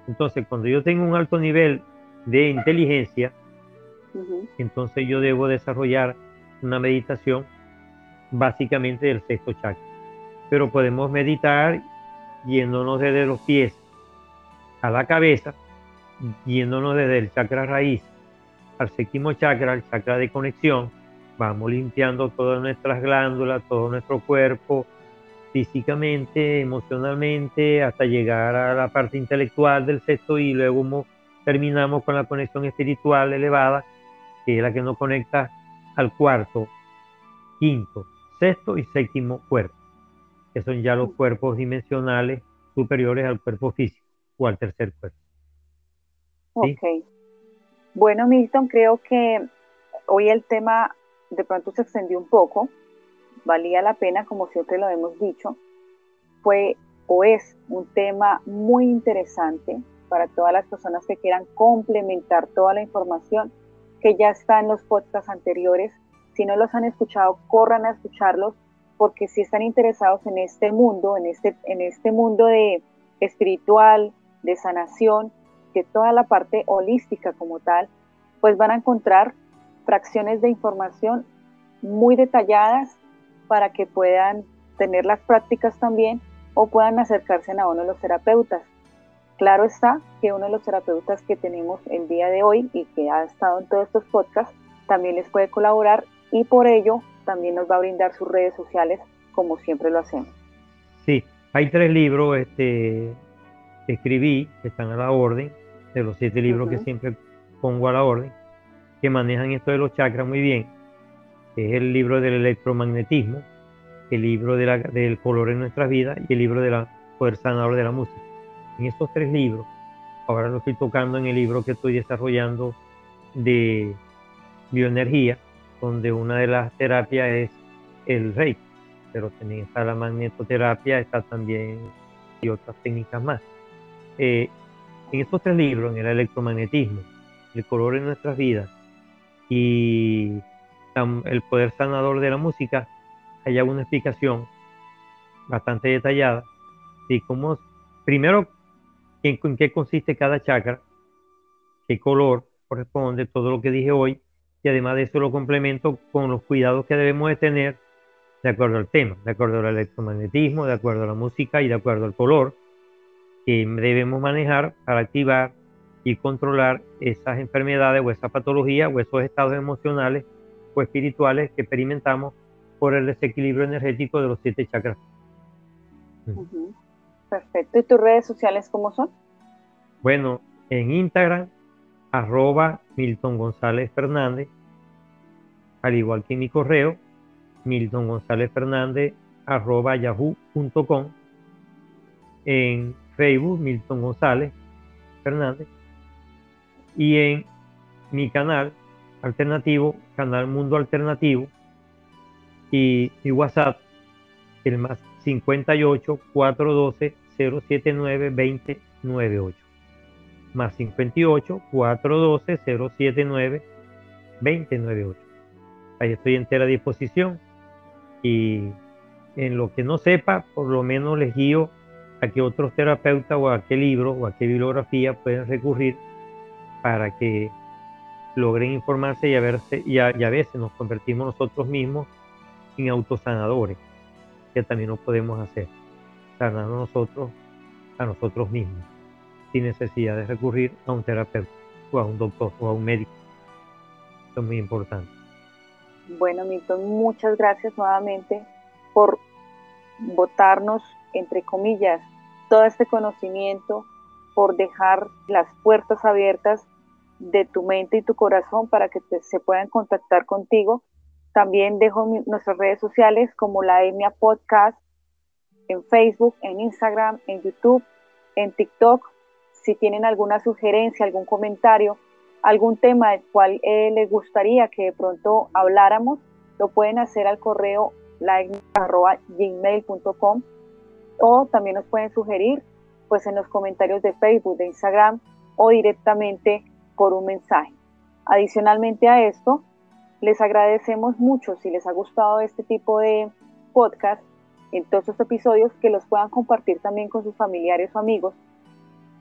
Entonces, cuando yo tengo un alto nivel de inteligencia, entonces yo debo desarrollar una meditación básicamente del sexto chakra. Pero podemos meditar yéndonos desde los pies a la cabeza, yéndonos desde el chakra raíz al séptimo chakra, el chakra de conexión, vamos limpiando todas nuestras glándulas, todo nuestro cuerpo, físicamente, emocionalmente, hasta llegar a la parte intelectual del sexto y luego terminamos con la conexión espiritual elevada, que es la que nos conecta al cuarto, quinto, sexto y séptimo cuerpo, que son ya los cuerpos dimensionales superiores al cuerpo físico o al tercer cuerpo. Ok. Bueno, Milton, creo que hoy el tema de pronto se extendió un poco, valía la pena, como siempre lo hemos dicho, fue o es un tema muy interesante para todas las personas que quieran complementar toda la información que ya está en los podcasts anteriores. Si no los han escuchado, corran a escucharlos porque si están interesados en este mundo, en este, en este mundo de espiritual, de sanación, de toda la parte holística como tal, pues van a encontrar fracciones de información muy detalladas para que puedan tener las prácticas también o puedan acercarse a uno de los terapeutas. Claro está que uno de los terapeutas que tenemos el día de hoy y que ha estado en todos estos podcasts también les puede colaborar y por ello también nos va a brindar sus redes sociales como siempre lo hacemos. Sí, hay tres libros este, que escribí que están a la orden, de los siete libros que siempre pongo a la orden, que manejan esto de los chakras muy bien. Es el libro del electromagnetismo, el libro del color en nuestras vidas y el libro del poder sanador de la música. En estos tres libros, ahora lo estoy tocando en el libro que estoy desarrollando de bioenergía, donde una de las terapias es el reiki, pero también está la magnetoterapia, está también y otras técnicas más. Eh, en estos tres libros, en el electromagnetismo, el color en nuestras vidas y el poder sanador de la música, hay una explicación bastante detallada de cómo, primero, en, en qué consiste cada chakra, qué color corresponde, todo lo que dije hoy, y además de eso lo complemento con los cuidados que debemos de tener de acuerdo al tema, de acuerdo al electromagnetismo, de acuerdo a la música y de acuerdo al color que debemos manejar para activar y controlar esas enfermedades o esa patología o esos estados emocionales o espirituales que experimentamos por el desequilibrio energético de los siete chakras. Perfecto. ¿Y tus redes sociales cómo son? Bueno, en Instagram, arroba Milton González Fernández, al igual que en mi correo, Milton González Fernández, arroba yahoo.com. En Facebook, Milton González Fernández. Y en mi canal alternativo, canal Mundo Alternativo. Y mi WhatsApp, el más 58 412 079 2098. Más 58 412 079 2098. Ahí estoy entera disposición. Y en lo que no sepa, por lo menos les guío a que otros terapeutas o a qué libro o a qué bibliografía pueden recurrir para que logren informarse y a, verse, y a, veces nos convertimos nosotros mismos en autosanadores, que también lo podemos hacer, sanando nosotros a nosotros mismos, sin necesidad de recurrir a un terapeuta o a un doctor o a un médico. Esto es muy importante. Bueno, Milton, muchas gracias nuevamente por votarnos, entre comillas, todo este conocimiento, por dejar las puertas abiertas de tu mente y tu corazón para que se puedan contactar contigo. También dejo nuestras redes sociales como la Etnia Podcast en Facebook, en Instagram, en YouTube, en TikTok. Si tienen alguna sugerencia, algún comentario, algún tema del cual eh, les gustaría que de pronto habláramos, lo pueden hacer al correo gmail.com o también nos pueden sugerir pues en los comentarios de Facebook, de Instagram o directamente por un mensaje. Adicionalmente a esto, les agradecemos mucho si les ha gustado este tipo de podcast, en todos estos episodios, que los puedan compartir también con sus familiares o amigos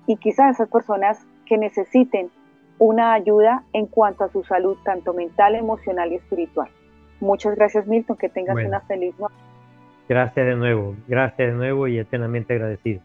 y quizás esas personas que necesiten una ayuda en cuanto a su salud, tanto mental, emocional y espiritual. Muchas gracias, Milton. Que tengas una feliz noche. Gracias de nuevo, gracias de nuevo y eternamente agradecido.